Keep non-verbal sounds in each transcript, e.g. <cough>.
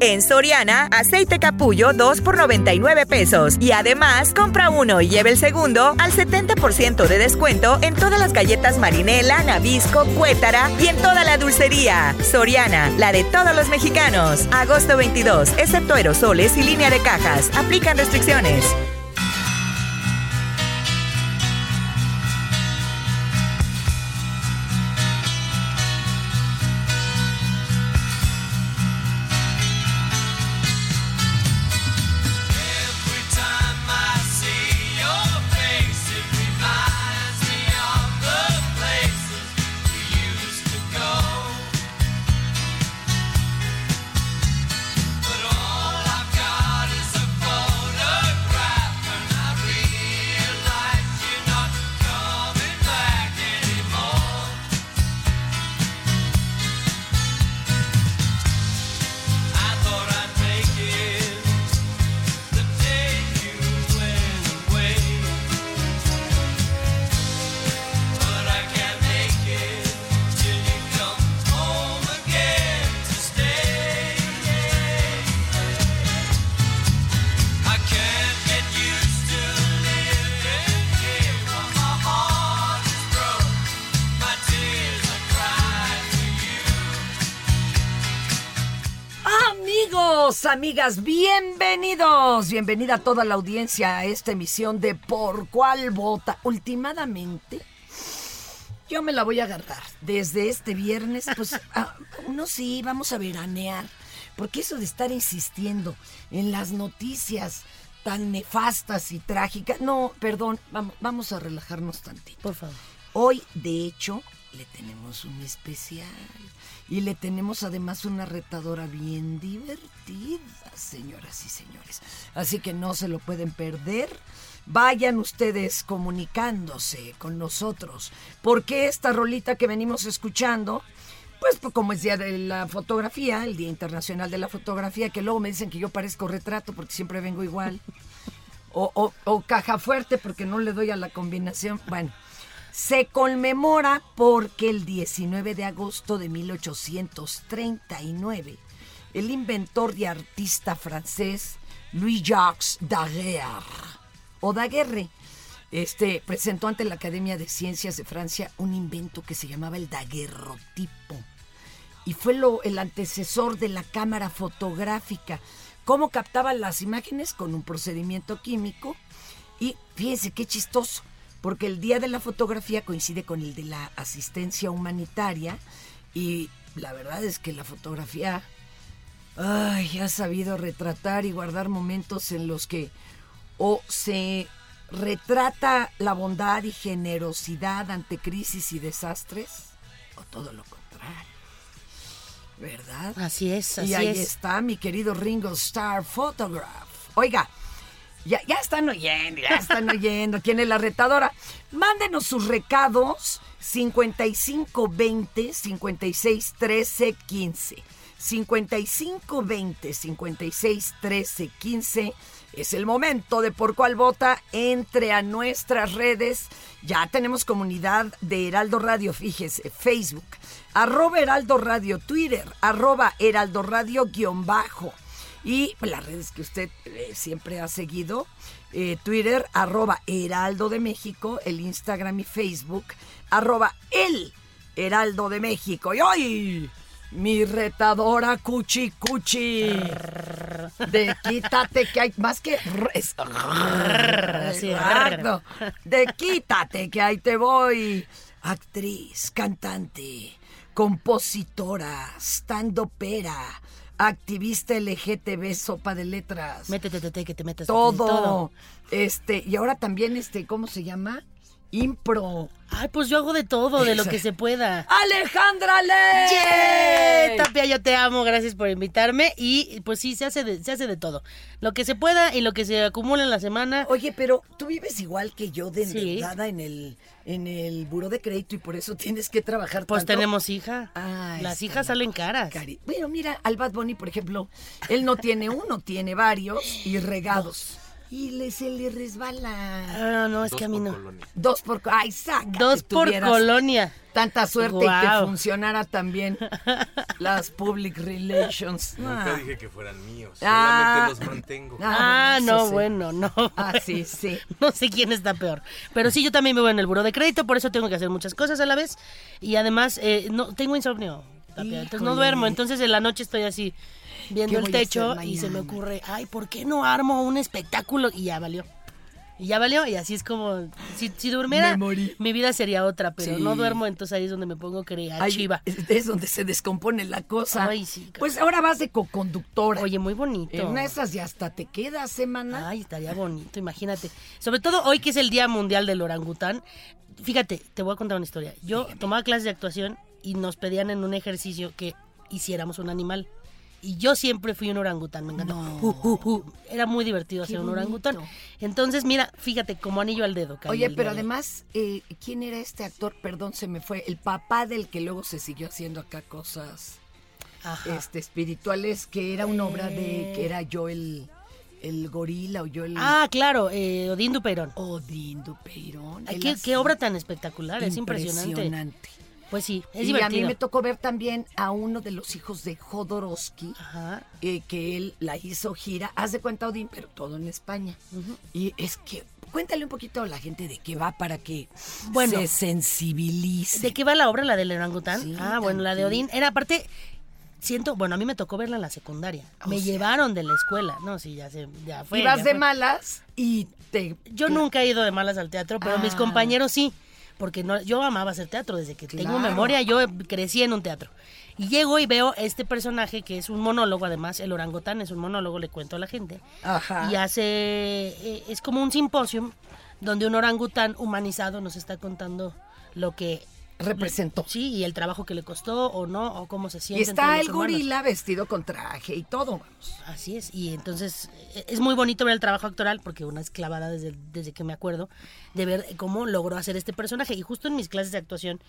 En Soriana, aceite capullo 2 por 99 pesos. Y además, compra uno y lleve el segundo al 70% de descuento en todas las galletas marinela, nabisco, cuétara y en toda la dulcería. Soriana, la de todos los mexicanos. Agosto 22, excepto aerosoles y línea de cajas. Aplican restricciones. Amigas, bienvenidos. Bienvenida a toda la audiencia a esta emisión de Por cuál vota. Últimamente, yo me la voy a agarrar. Desde este viernes, pues, <laughs> ah, uno sí, vamos a veranear. Porque eso de estar insistiendo en las noticias tan nefastas y trágicas. No, perdón, vamos, vamos a relajarnos tantito. Por favor. Hoy, de hecho, le tenemos un especial. Y le tenemos además una retadora bien divertida, señoras y señores. Así que no se lo pueden perder. Vayan ustedes comunicándose con nosotros. Porque esta rolita que venimos escuchando, pues pues, como es Día de la Fotografía, el Día Internacional de la Fotografía, que luego me dicen que yo parezco retrato porque siempre vengo igual. O, o- o caja fuerte porque no le doy a la combinación. Bueno, se conmemora porque el 19 de agosto de 1839, el inventor y artista francés Louis-Jacques Daguerre, o Daguerre, este, presentó ante la Academia de Ciencias de Francia un invento que se llamaba el daguerrotipo y fue lo, el antecesor de la cámara fotográfica. Cómo captaban las imágenes con un procedimiento químico. Y fíjense qué chistoso, porque el día de la fotografía coincide con el de la asistencia humanitaria. Y la verdad es que la fotografía ay, ha sabido retratar y guardar momentos en los que o se retrata la bondad y generosidad ante crisis y desastres, o todo lo contrario. ¿Verdad? Así es, así y ahí es. está mi querido Ringo Starr Photograph. Oiga, Ya, ya están oyendo, ya están oyendo. ¿Quién es la retadora? Mándenos sus recados 5520 56 13 15. 5520 56 13 15. Es el momento de por cuál vota. Entre a nuestras redes. Ya tenemos comunidad de Heraldo Radio, fíjese, Facebook, arroba Heraldo Radio, Twitter, arroba Heraldo Radio guion bajo. Y las redes que usted eh, siempre ha seguido, eh, Twitter, arroba Heraldo de México, el Instagram y Facebook, arroba el Heraldo de México. Y hoy, mi retadora Cuchi Cuchi. De quítate que hay más que es Exacto. De quítate que ahí te voy. Actriz, cantante, compositora, pera, activista LGTB, sopa de letras. Métete, tete, que te metas. todo. todo. Este, y ahora también este, ¿cómo se llama? Impro. Ay, pues yo hago de todo, de lo que se pueda. Alejandra ¡Yeah! Ley. Tapia, yo te amo, gracias por invitarme. Y pues sí, se hace de, se hace de todo. Lo que se pueda y lo que se acumula en la semana. Oye, pero tú vives igual que yo de Sí. endeudada en el en el buró de crédito y por eso tienes que trabajar Pues tanto. tenemos hija. Ay, Las está hijas salen caras. Cari- Bueno, mira, al Bad Bunny, por ejemplo, él no tiene uno, tiene varios y regados. Y le, se le resbala. Ah, no, es que a mí no. Dos por... ¡Ay, saca! Dos por colonia. Tanta suerte y que funcionara también <laughs> las public relations. Nunca Ah. dije que fueran míos, Ah. solamente los mantengo. Ah, eso no, sí. bueno, no. Ah, sí, sí. <laughs> No sé quién está peor. Pero sí, yo también vivo en el buro de crédito, por eso tengo que hacer muchas cosas a la vez. Y además, eh, no tengo insomnio, Tapia, entonces no duermo. Entonces en la noche estoy así, viendo ¿Qué el techo y se me ocurre, ay, ¿por qué no armo un espectáculo? Y ya valió. Y ya valió, y así es como, si, si durmiera, mi vida sería otra, pero Sí. no duermo, entonces ahí es donde me pongo creativa. Ahí es donde se descompone la cosa. Ay, sí. Pues ahora vas de co-conductora. Oye, muy bonito. En esas ya hasta te quedas, semana. Ay, estaría bonito, imagínate. Sobre todo hoy que es el Día Mundial del Orangután. Fíjate, te voy a contar una historia. Yo tomaba clases de actuación y nos pedían en un ejercicio que hiciéramos un animal. Y yo siempre fui un orangután, me encantó. Uh, uh, uh. Era muy divertido Qué ser un bonito. orangután. Entonces, mira, fíjate, como anillo al dedo. Oye, pero además, eh, ¿quién era este actor? Perdón, se me fue. El papá del que luego se siguió haciendo acá cosas Ajá. este, espirituales, que era una obra de que era yo el, el gorila o yo el... Ah, claro, eh, Odín Dupeirón. Odín Dupeirón. Ay, ¿Qué, obra tan espectacular, es impresionante. Pues sí, es y divertido. a mí me tocó ver también a uno de los hijos de Jodorowsky, Ajá. eh, que él la hizo gira, haz de cuenta Odín, pero todo en España. Y es que, cuéntale un poquito a la gente de qué va para que Bueno. se sensibilice. ¿De qué va la obra, la del orangután? Sí, ah, bueno, la de. Odín. Era aparte, siento, bueno, a mí me tocó verla en la secundaria. O me sea. llevaron de la escuela. No, sí, ya se, ya fue. Ibas de fue. malas y te... Yo nunca he ido de malas al teatro, pero mis Ah. compañeros sí. Porque no, yo amaba hacer teatro desde que tengo memoria. Yo crecí en un teatro. Y llego y veo este personaje que es un monólogo, además, el orangután es un monólogo, le cuento a la gente. Ajá. Y hace. eh, es como un simposio donde un orangután humanizado nos está contando lo que. Representó. Sí, y el trabajo que le costó o no, o cómo se Y siente. entre está el humanos. gorila vestido con traje y todo, vamos. Así es, y entonces eh, es muy bonito ver el trabajo actoral, porque una es clavada desde, desde que me acuerdo, de ver cómo logró hacer este personaje. Y justo en mis clases de actuación,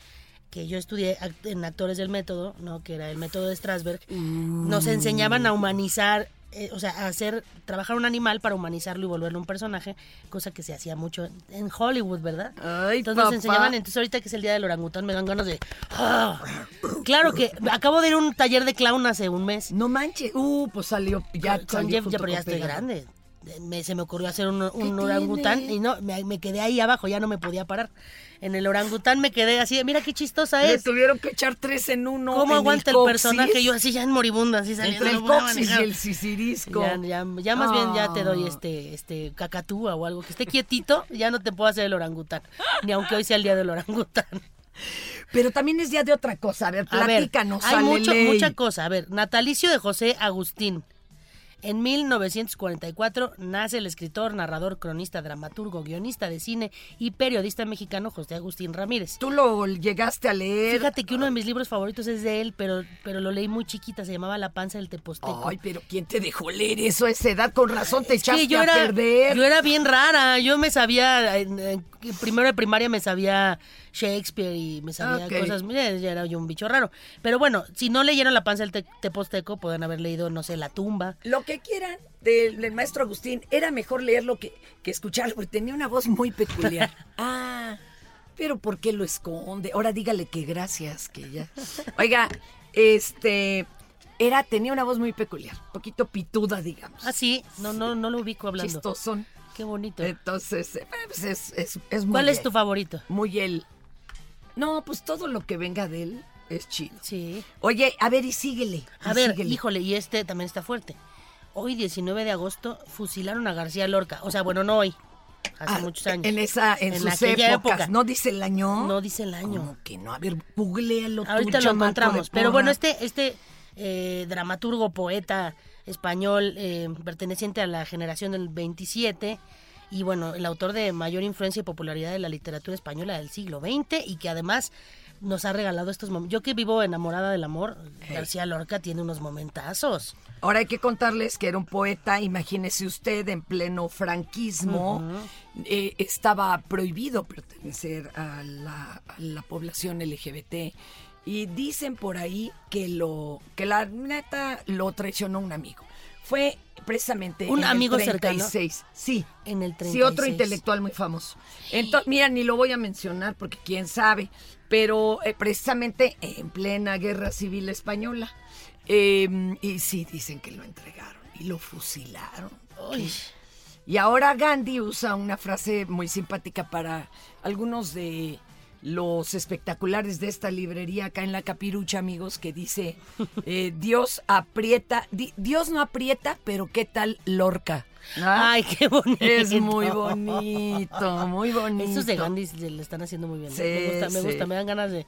que yo estudié en Actores del Método, ¿no? que era el método de Strasberg, nos enseñaban a humanizar, eh, o sea, hacer, trabajar un animal para humanizarlo y volverlo un personaje, cosa que se hacía mucho en, en Hollywood, ¿verdad? Ay, entonces papá. nos enseñaban, entonces ahorita que es el día del orangután me dan ganas de... ¡ah! Claro que acabo de ir a un taller de clown hace un mes. No manches. Uh, pues salió ya. Con salió Jeff, junto ya, pero ya estoy pegado. grande. Me- se me ocurrió hacer un, un tiene? orangután y no, me, me quedé ahí abajo, ya no me podía parar. En el orangután me quedé así, mira qué chistosa Le es. tuvieron que echar tres en uno. ¿Cómo en aguanta el, coxis, personaje? Yo así ya en moribunda, así saliendo. Entre el coxis y el sisirisco. Ya, ya, ya más bien ya te doy Ah. este, este cacatúa o algo que esté quietito, ya no te puedo hacer el orangután. Ni aunque hoy sea el día del orangután. Pero también es día de otra cosa. A ver, A ver, platícanos. hay mucho, mucha cosa. A ver, natalicio de José Agustín. En 1944 nace el escritor, narrador, cronista, dramaturgo, guionista de cine y periodista mexicano José Agustín Ramírez. ¿Tú lo llegaste a leer? Fíjate que uno de mis libros favoritos es de él, pero, pero lo leí muy chiquita, se llamaba La panza del Teposteco. Ay, pero ¿quién te dejó leer eso a esa edad? Con razón te Es echaste yo a perder. yo era bien rara, yo me sabía, en- en primero de primaria me sabía Shakespeare y me sabía cosas, mira, ya era yo un bicho raro. Pero bueno, si no leyeron La panza del Te- Teposteco, pueden haber leído, no sé, La tumba. Lo que quieran del, del maestro Agustín, era mejor leerlo que, que escucharlo, porque tenía una voz muy peculiar. <laughs> ah, pero ¿por qué lo esconde? Ahora dígale que gracias, que ya. Oiga, este, era, tenía una voz muy peculiar, poquito pituda, digamos. Ah, sí, no, no, no lo ubico hablando. Chistosón. Qué bonito. Entonces, eh, pues es, es, es muy ¿Cuál es él, tu favorito? Muy él. No, pues todo lo que venga de él es chido. Sí. Oye, a ver, y síguele. A y ver, síguele. híjole, y este también está fuerte. Hoy, 19 de agosto, fusilaron a García Lorca. O sea, bueno, no hoy, hace Ah, muchos años. En esa, en, sus aquella épocas. época. ¿No dice el año? No dice el año. ¿Cómo que no? A ver, googlealo tú, Ahorita lo encontramos. Pero bueno, este, este eh, dramaturgo, poeta español, eh, perteneciente a la generación del 27, y bueno, el autor de mayor influencia y popularidad de la literatura española del siglo XX, y que además nos ha regalado estos momentos. Yo que vivo enamorada del amor, García Lorca tiene unos momentazos. Ahora hay que contarles que era un poeta, imagínese usted, en pleno franquismo, eh, estaba prohibido pertenecer a la, a la población LGBT. Y dicen por ahí que lo que la neta lo traicionó un amigo. Fue precisamente ¿Un en el amigo cercano? 36. Sí. En el Sí, otro 36. intelectual muy famoso. Entonces, mira, ni lo voy a mencionar porque quién sabe, pero eh, precisamente en plena guerra civil española. eh, y sí, dicen que lo entregaron y lo fusilaron. Uy. Y ahora Gandhi usa una frase muy simpática para algunos de los espectaculares de esta librería acá en la capirucha, amigos, que dice, eh, <laughs> Dios aprieta, di- Dios no aprieta, pero ¿qué tal Lorca? ¿Ah? Ay, qué bonito. Es muy bonito, muy bonito. Estos de Gandhi se le están haciendo muy bien. ¿eh? Sí, me gusta, me gusta, me dan ganas de, de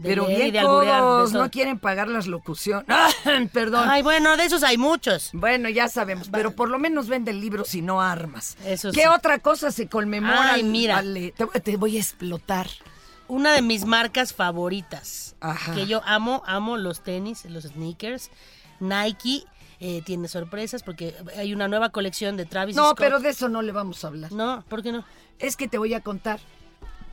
Pero bien de alburear. de todos, todo. no quieren pagar las locuciones. <laughs> ¡Ah! Perdón. Ay, bueno, de esos hay muchos. Bueno, ya sabemos, pero por lo menos venden libros y no armas. Eso ¿Qué sí. otra cosa se conmemora? Ay, mira. Te voy a explotar. Una de mis marcas favoritas. Ajá. Que yo amo, amo los tenis, los sneakers. Nike eh, tiene sorpresas porque hay una nueva colección de Travis No, Scott. pero de eso no le vamos a hablar. No, ¿por qué no? Es que te voy a contar.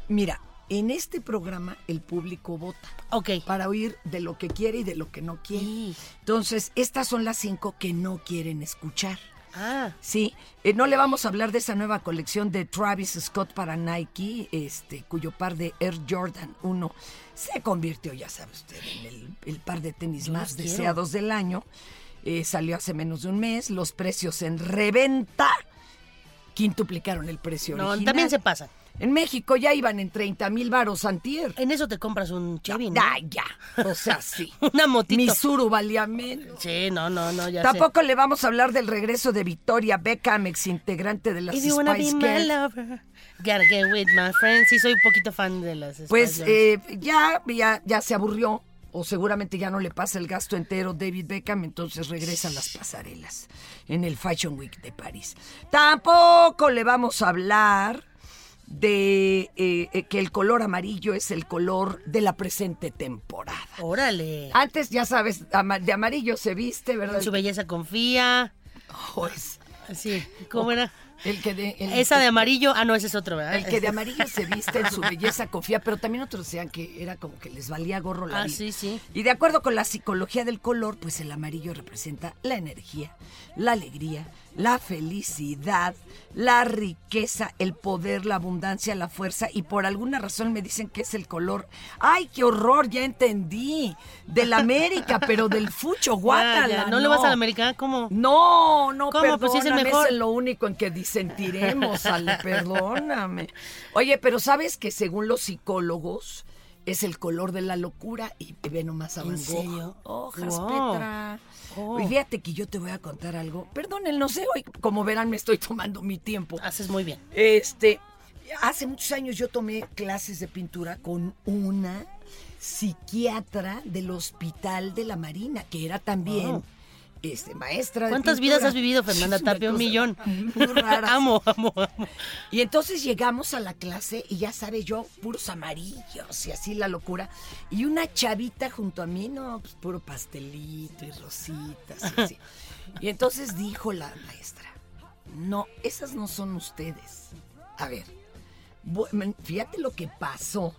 Mira, en este programa el público vota Ok. para oír de lo que quiere y de lo que no quiere. Sí. Entonces, estas son las cinco que no quieren escuchar. Ah, Sí, eh, no le vamos a hablar de esa nueva colección de Travis Scott para Nike, este, cuyo par de Air Jordan 1 se convirtió, ya sabe usted, en el, el par de tenis Yo más deseados del año. Eh, salió hace menos de un mes, los precios en reventa quintuplicaron el precio no, original. también se pasan. En México ya iban en 30 mil varos antier. En eso te compras un Chevy, ¿no? Ah, ya, o sea, sí. <laughs> Una motito. Mi Suru valía menos. Sí, no, no, no, ya sé. Tampoco le vamos a hablar del regreso de Victoria Beckham, ex integrante de las If you wanna be Spice my lover, gotta get with my friends. Sí, soy un poquito fan de las Pues Spice Girls. eh, ya, ya, ya se aburrió, o seguramente ya no le pasa el gasto entero David Beckham, entonces regresan las pasarelas en el Fashion Week de París. Tampoco le vamos a hablar de eh, eh, que el color amarillo es el color de la presente temporada. Órale. Antes, ya sabes, de amarillo se viste, ¿verdad? En su belleza confía. Pues, Sí, ¿cómo era? El que de, el- Esa de amarillo. Ah, no, ese es otro, ¿verdad? El que de amarillo se viste en su belleza <laughs> confía, pero también otros decían que era como que les valía gorro la Ah, vida. sí, sí. Y de acuerdo con la psicología del color, pues el amarillo representa la energía, la alegría, la felicidad, la riqueza, el poder, la abundancia, la fuerza. Y por alguna razón me dicen que es el color. ¡Ay, qué horror! Ya entendí. Del América, pero del fucho, <laughs> guácala. ya. ¿No le vas a la americana? ¿Cómo? No, no, ¿Cómo? Pues es el mejor. es lo único en que disentiremos, Ale, perdóname. Oye, pero ¿sabes que según los psicólogos es el color de la locura? Y ve nomás a ¿En Van Gogh. serio? Hojas, Wow. Petra. Oh. Y fíjate que yo te voy a contar algo. Perdonen, no sé, hoy, como verán, me estoy tomando mi tiempo. Haces muy bien. Este, hace muchos años yo tomé clases de pintura con una psiquiatra del Hospital de la Marina, que era también Wow. Este, maestra de ¿Cuántas vidas has vivido, Fernanda <laughs> Tapia? Un millón. Muy rara. <laughs> amo, amo, amo. Y entonces llegamos a la clase y ya sabe yo, puros amarillos y así la locura. Y una chavita junto a mí, no, pues puro pastelito y rositas. Y, así. <laughs> y entonces dijo la maestra, no, esas no son ustedes. A ver, fíjate lo que pasó.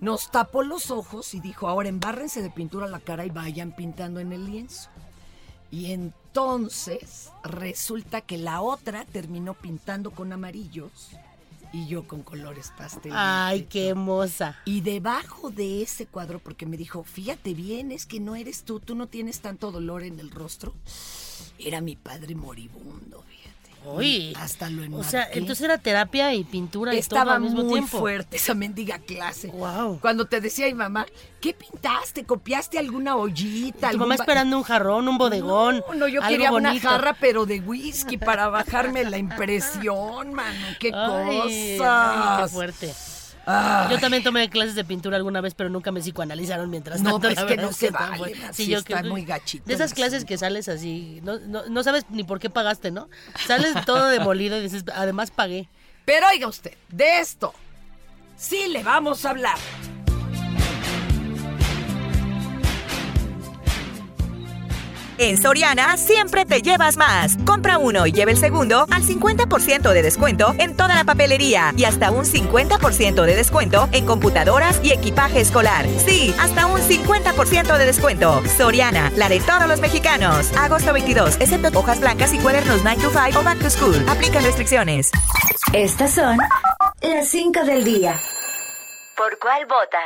Nos tapó los ojos y dijo, ahora embárrense de pintura la cara y vayan pintando en el lienzo. Y entonces resulta que la otra terminó pintando con amarillos y yo con colores pastel. Ay, qué hermosa. Y debajo de ese cuadro, porque me dijo, fíjate bien, es que no eres tú, tú no tienes tanto dolor en el rostro. Era mi padre moribundo. Uy. Hasta lo O sea, enmarqué. entonces era terapia y pintura y Estaba todo al mismo muy tiempo. fuerte esa mendiga clase. Wow. Cuando te decía mi mamá, ¿qué pintaste? ¿Copiaste alguna ollita? Tu mamá esperando un jarrón, un bodegón. No, no, yo algo quería una bonito. jarra, pero de whisky para bajarme la impresión, mano. ¡Qué Ay, cosas! qué fuerte. Ay. Yo también tomé clases de pintura alguna vez, pero nunca me psicoanalizaron mientras No, tanto. pues la que verdad no se vale, man, Sí, yo está creo- muy gachito De esas clases que sales así, no, no, no sabes ni por qué pagaste, ¿no? Sales todo demolido y dices, además pagué. Pero oiga usted, de esto sí le vamos a hablar. En Soriana siempre te llevas más. Compra uno y lleve el segundo al 50% de descuento en toda la papelería y hasta un 50% de descuento en computadoras y equipaje escolar. Sí, hasta un 50% de descuento. Soriana, la de todos los mexicanos. Agosto 22, excepto hojas blancas y cuadernos 9 to 5 o back to school. Aplican restricciones. Estas son las 5 del día. ¿Por cuál vota?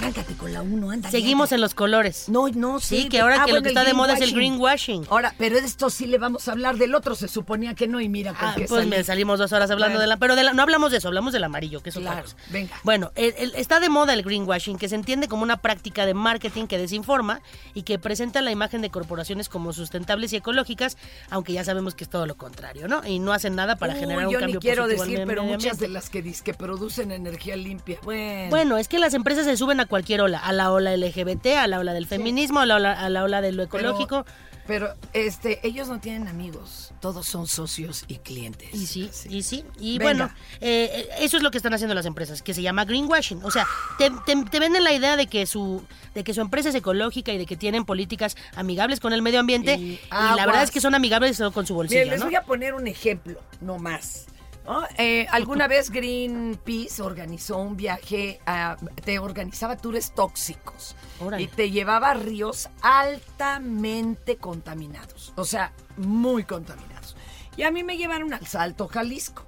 Arráncate con la uno, anda. Seguimos en los colores. No, no, sí. Sí, que ahora ah, que lo que está de moda es el greenwashing. Ahora, pero de esto sí le vamos a hablar del otro, se suponía que no, y mira con Ah, qué pues salí. me salimos dos horas hablando Bueno. de la... Pero de la- no hablamos de eso, hablamos del amarillo, que es otra Claro, cosa. venga. Bueno, el- el- está de moda el greenwashing, que se entiende como una práctica de marketing que desinforma y que presenta la imagen de corporaciones como sustentables y ecológicas, aunque ya sabemos que es todo lo contrario, ¿no? Y no hacen nada para Uy, generar un yo ni cambio quiero positivo al decir, pero muchas de las que que producen energía limpia. Bueno, Bueno, es que las empresas se suben a cualquier ola, a la ola LGBT, a la ola del feminismo, a, la ola, a la ola de lo ecológico. Pero, este, ellos no tienen amigos, todos son socios y clientes. Y sí, y sí. Y Venga. bueno, eh, eso es lo que están haciendo las empresas, que se llama greenwashing. O sea, te, te- te venden la idea de que su de que su empresa es ecológica y de que tienen políticas amigables con el medio ambiente. Y Y, la verdad es que son amigables solo con su bolsillo, Miren, les ¿no? voy a poner un ejemplo, no más. ¿No? Eh, alguna vez Greenpeace organizó un viaje, a- te organizaba tours tóxicos Órale. y te llevaba a ríos altamente contaminados, o sea, muy contaminados. Y a mí me llevaron al Salto Jalisco.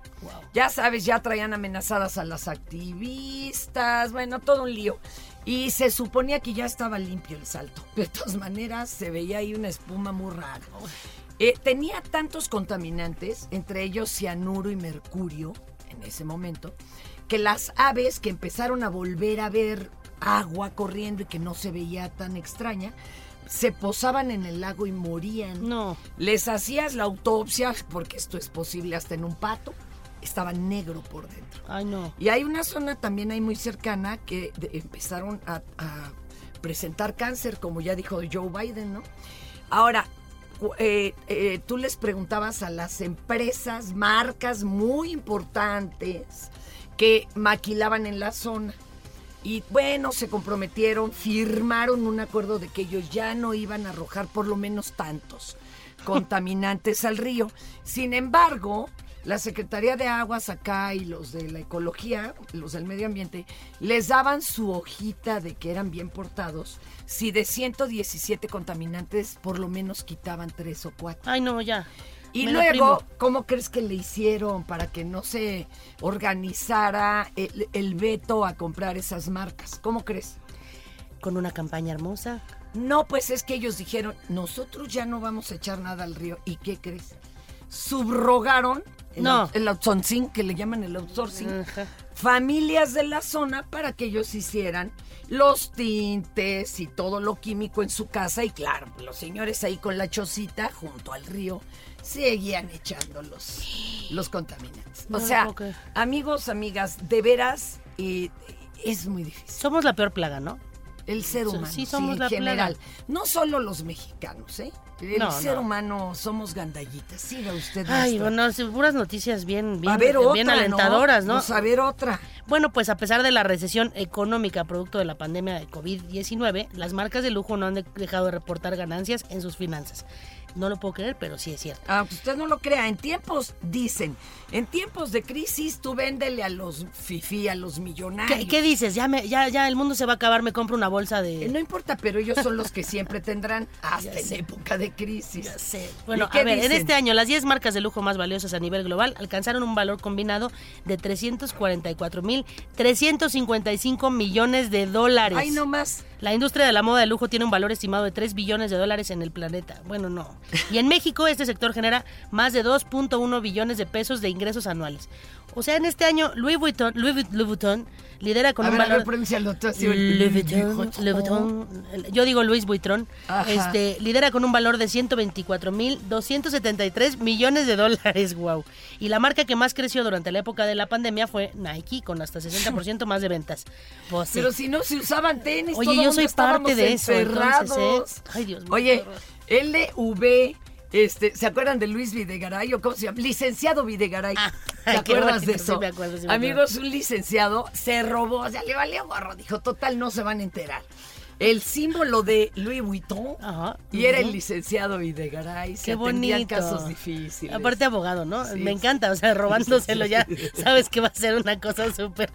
Ya sabes, ya traían amenazadas a las activistas, bueno, todo un lío. Y se suponía que ya estaba limpio el salto. De todas maneras, se veía ahí una espuma muy rara. Eh, tenía tantos contaminantes, entre ellos cianuro y mercurio, en ese momento, que las aves que empezaron a volver a ver agua corriendo y que no se veía tan extraña, se posaban en el lago y morían. No. Les hacías la autopsia, porque esto es posible hasta en un pato, estaba negro por dentro. Ay, no. Y hay una zona también ahí muy cercana que de- empezaron a, a presentar cáncer, como ya dijo Joe Biden, ¿no? Ahora, eh, eh, tú les preguntabas a las empresas, marcas muy importantes que maquilaban en la zona. Y bueno, se comprometieron, firmaron un acuerdo de que ellos ya no iban a arrojar por lo menos tantos <laughs> contaminantes al río. Sin embargo, la Secretaría de Aguas acá y los de la ecología, los del medio ambiente, les daban su hojita de que eran bien portados si de 117 contaminantes por lo menos quitaban tres o cuatro. Ay, no, ya. Y Me luego. ¿cómo crees que le hicieron para que no se organizara el, el veto a comprar esas marcas? ¿Cómo crees? Con una campaña hermosa. No, pues es que ellos dijeron, nosotros ya no vamos a echar nada al río. ¿Y qué crees? Subrogaron el, No. out- el outsourcing, que le llaman el outsourcing, Ajá. familias de la zona para que ellos hicieran los tintes y todo lo químico en su casa. Y claro, los señores ahí con la chocita junto al río seguían echando los, los contaminantes. No o sea, amigos, amigas, de veras, eh, es muy difícil. Somos la peor plaga, ¿no? El ser humano, sí somos en la general. plaga. No solo los mexicanos, ¿eh? El No, ser no. humano somos gandallitas. Siga usted. Ay, maestra. bueno, puras noticias bien, bien, otra, bien alentadoras, ¿no? Pues a ver otra. Bueno, pues a pesar de la recesión económica producto de la pandemia de COVID-19, las marcas de lujo no han de- dejado de reportar ganancias en sus finanzas. No lo puedo creer, pero sí es cierto. Aunque usted no lo crea, en tiempos, dicen, en tiempos de crisis tú véndele a los fifi, a los millonarios. ¿Qué, qué dices? Ya, me, ya, ya el mundo se va a acabar, me compro una bolsa de... Eh, No importa, pero ellos son los que siempre tendrán <laughs> hasta en época de crisis. Ya sé. Bueno, ¿Y qué a ver, en este año las 10 marcas de lujo más valiosas a nivel global alcanzaron un valor combinado de 344.355 millones de dólares. Ay, no más. La industria de la moda de lujo tiene un valor estimado de 3 billones de dólares en el planeta. Bueno, no. Y en México este sector genera más de 2.1 billones de pesos de ingresos anuales. O sea, en este año Louis Vuitton, Louis, Vu- Louis Vuitton lidera con a un ver, a valor... ver, así. Louis Vuitton, Louis Vuitton, yo digo Louis Vuitton, Ajá. este, lidera con un valor de 124.273 millones de dólares, <laughs> wow. Y la marca que más creció durante la época de la pandemia fue Nike, con hasta 60% más de ventas. Pues sí. Pero si no se usaban tenis, Oye, todo yo soy parte de eso, entonces, ¿eh? Ay, Dios mío, Oye, LV, este, ¿se acuerdan de Luis Videgaray o cómo se llama? Licenciado Videgaray. Ah, ¿Te acuerdas de eso? sí me acuerdo, sí me Amigos, un licenciado se robó, o sea, le valió gorro, dijo, total, no se van a enterar. El símbolo de Louis Vuitton Ajá, y era el licenciado Videgaray. Se Qué bonito. casos difíciles. Aparte abogado, ¿no? Sí, Me encanta, o sea, <laughs> robándoselo ya, sabes que va a ser una cosa súper,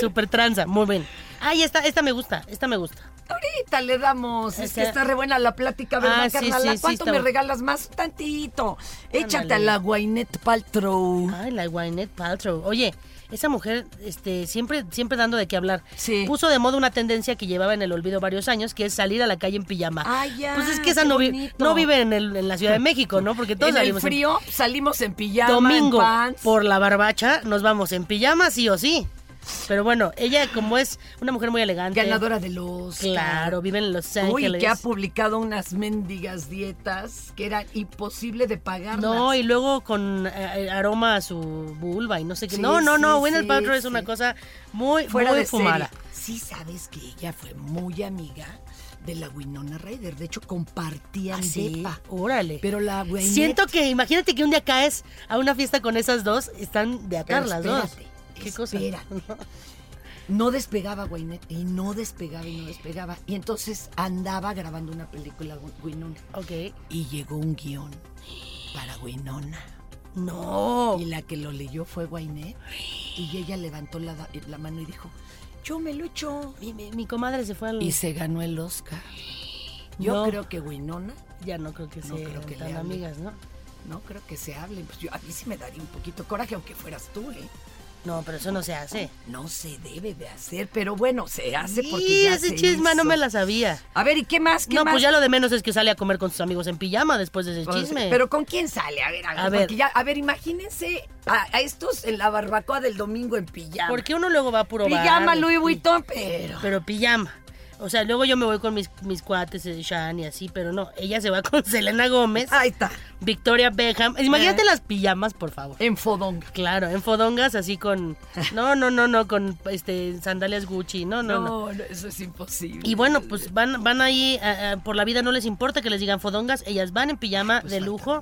súper tranza. Muy bien. Ay, esta, esta me gusta, esta me gusta. Ahorita le damos, es que está re buena la plática, ¿verdad, Ah, sí, sí, sí, ¿Cuánto me regalas más? Tantito. Échate a la Guainet Paltrow. Ay, la Gwyneth Paltrow. Oye, esa mujer este, siempre, siempre dando de qué hablar. Sí. Puso de moda una tendencia que llevaba en el olvido varios años, que es salir a la calle en pijama. Ay, ya, Pues es que esa no, vi- no vive en, el- en la Ciudad de México, ¿no? Porque todos en el en- frío salimos en pijama, Domingo, en pants. por la barbacha, nos vamos en pijama sí o sí. Pero bueno, ella como es una mujer muy elegante. ganadora de los Claro, vive en Los Uy, Ángeles. que ha publicado unas mendigas dietas que eran imposible de pagarlas. No, y luego con eh, aroma a su vulva y no sé qué. Sí, no, no, no, sí, Gwyneth sí, Paltrow es una cosa muy, fuera muy de fumada. serie. Sí, sabes que ella fue muy amiga de la Winona Ryder. De hecho, compartían Ah, sí, depa. órale. Pero la Gwyneth... Siento que, imagínate que un día caes a una fiesta con esas dos, están de Pero atar dos. espérate, ¿Qué cosa? No despegaba Gwyneth y no despegaba y no despegaba. Y entonces andaba grabando una película Winona. Ok. Y llegó un guion para Winona. No. Y la que lo leyó fue Gwyneth. Y ella levantó la, la mano y dijo, yo me lo echo. Mi, mi- mi comadre se fue al... Y se ganó el Oscar. Yo No. creo que Winona, Ya no creo que No creo que tan le amigas, ¿no? no creo que se hable. Pues yo, a mí sí me daría un poquito coraje, aunque fueras tú, ¿eh? No, pero eso no se hace. No se debe de hacer, pero bueno, se hace porque Sí, ya ese se chisme no me la sabía. A ver, ¿y qué más? ¿Qué No, más? pues ya lo de menos es que sale a comer con sus amigos en pijama después de ese Pues, chisme. Pero ¿con quién sale? A ver, a ver. A ver. ya- a ver, imagínense a, a estos en la barbacoa del domingo en pijama. Porque uno luego va a puro Pijama Louis Vuitton, pero... Pero pijama. O sea, luego yo me voy con mis, mis cuates, eh, Shan y así, pero no. Ella se va con <laughs> Selena Gómez, Ahí está, Victoria Beckham. Imagínate Eh. las pijamas, por favor. en Fodonga. Claro, en fodongas así con... <laughs> No, no, no, no, con este sandalias Gucci. No, no, no. No, no, eso es imposible. Y bueno, pues van, van ahí a- a- por la vida, no les importa que les digan fodongas, ellas van en pijama Pues de lujo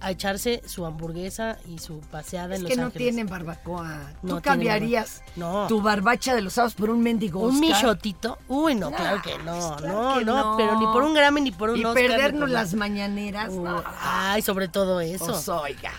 a echarse su hamburguesa y su paseada Es en que Los no Ángeles. tienen barbacoa. No Tú cambiarías barbacoa. No. tu barbacha de los sábados por un mendigo ¿Un michotito? Uy, no, claro que no, pues claro no, que no, no. pero ni por un Grammy ni por un Y Oscar. ni perdernos las mañaneras. Uh, no. Ay, sobre todo eso. Pues, oiga.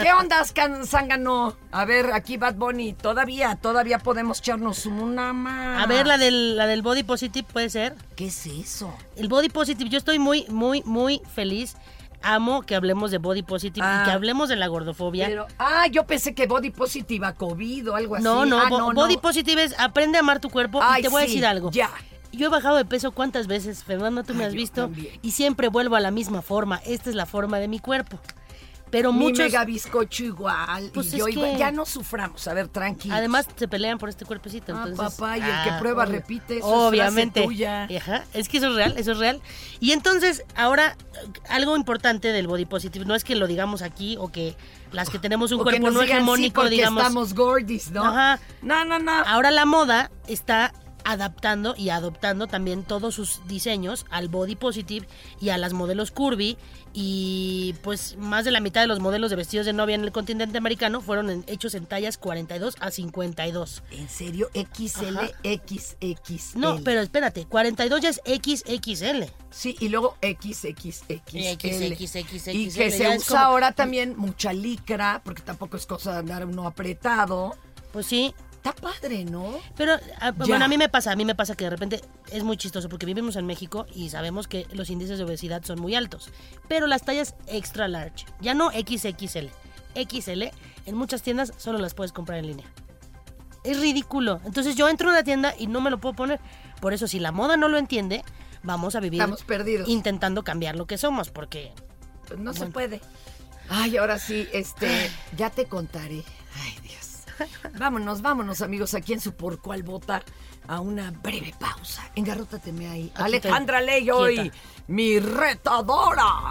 ¿Qué onda, Zángano? A ver, aquí Bad Bunny. Todavía, todavía podemos echarnos una más. A ver, la del, la del body positive puede ser. ¿Qué es eso? El body positive, yo estoy muy, muy, muy feliz. Amo que hablemos de body positive Ah. y que hablemos de la gordofobia. Pero, ah, yo pensé que Body Positive a COVID o algo así. no, no, Ah, bo- body positive es aprende a amar tu cuerpo Ay, y te voy a decir algo. ya. Yo he bajado de peso cuántas veces, Fernando, tú me Ay, has yo visto también. y siempre vuelvo a la misma forma. Esta es la forma de mi cuerpo. Pero Mi muchos mega bizcocho igual. Pues y yo es igual. que- Ya no suframos. A ver, tranquilo. Además se pelean por este cuerpecito, Ah, entonces. papá, y el que prueba obvio. repite, eso es Obviamente. tuya. Ajá, es que eso es real, eso es real. Y entonces, ahora algo importante del body positive no es que lo digamos aquí o que las que tenemos un O cuerpo no sí, hegemónico porque digamos. estamos gordis, ¿no? Ajá. No, no, no. Ahora la moda está adaptando y adoptando también todos sus diseños al body positive y a las modelos curvy y pues más de la mitad de los modelos de vestidos de novia en el continente americano fueron en- hechos en tallas 42 a 52. ¿En serio? XL, Ajá. XXL. No, pero espérate, 42 ya es XXL. Sí, y luego XXXL. XXXL, Y que se usa como- ahora también mucha licra, porque tampoco es cosa de andar uno apretado. Pues sí. Está padre, ¿no? Pero a- Ya. bueno, a mí me pasa, a mí me pasa que de repente es muy chistoso porque vivimos en México y sabemos que los índices de obesidad son muy altos. Pero las tallas extra large, ya no XXL, XL, en muchas tiendas solo las puedes comprar en línea. Es ridículo. Entonces yo entro a una tienda y no me lo puedo poner. Por eso si la moda no lo entiende, vamos a vivir Estamos perdidos. intentando cambiar lo que somos porque Pues no se puede. Ay, ahora sí, este, ya te contaré. Vámonos, vámonos, amigos, aquí en su Por Cuál Vota, a una breve pausa. Engarrótateme ahí. Aquí Alejandra te- Ley hoy, quieta. mi retadora.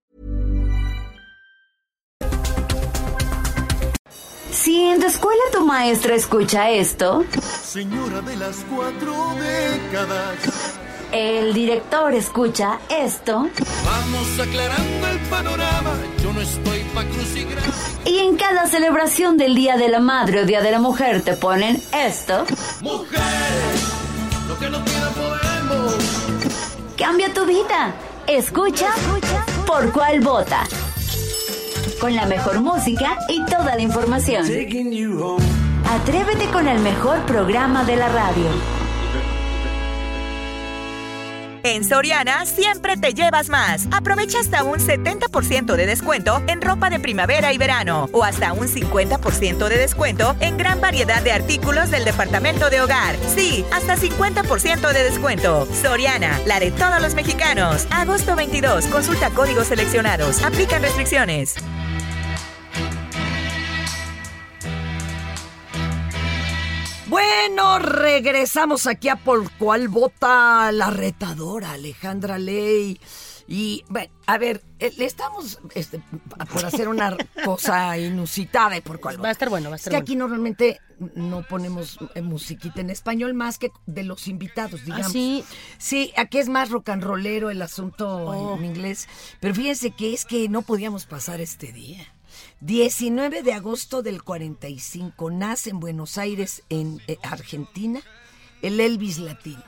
Si en tu escuela tu maestra escucha esto, Señora de las cuatro décadas, el director escucha esto, vamos aclarando el panorama. Yo no estoy pa' crucigrama. y en cada celebración del Día de la Madre o Día de la Mujer te ponen esto, Mujer, lo que no quiera podemos. cambia tu vida. Escucha por cuál vota. Con la mejor música y toda la información. Atrévete con el mejor programa de la radio. En Soriana siempre te llevas más. Aprovecha hasta un 70% de descuento en ropa de primavera y verano o hasta un 50% de descuento en gran variedad de artículos del departamento de hogar. Sí, hasta 50% de descuento. Soriana, la de todos los mexicanos. Agosto 22, consulta códigos seleccionados. Aplican restricciones. Bueno, regresamos aquí a por cuál vota la retadora Alejandra Ley. Y, bueno, a ver, eh, le estamos este, por hacer una <laughs> cosa inusitada y por cuál va a estar bueno, va a Es estar que bueno. aquí normalmente no ponemos eh, musiquita en español más que de los invitados, digamos. ¿Ah, sí? Sí, aquí es más rock and rollero el asunto Oh. en inglés. Pero fíjense que es que no podíamos pasar este día. 19 de agosto del 45 nace en Buenos Aires, en eh, Argentina, el Elvis latino.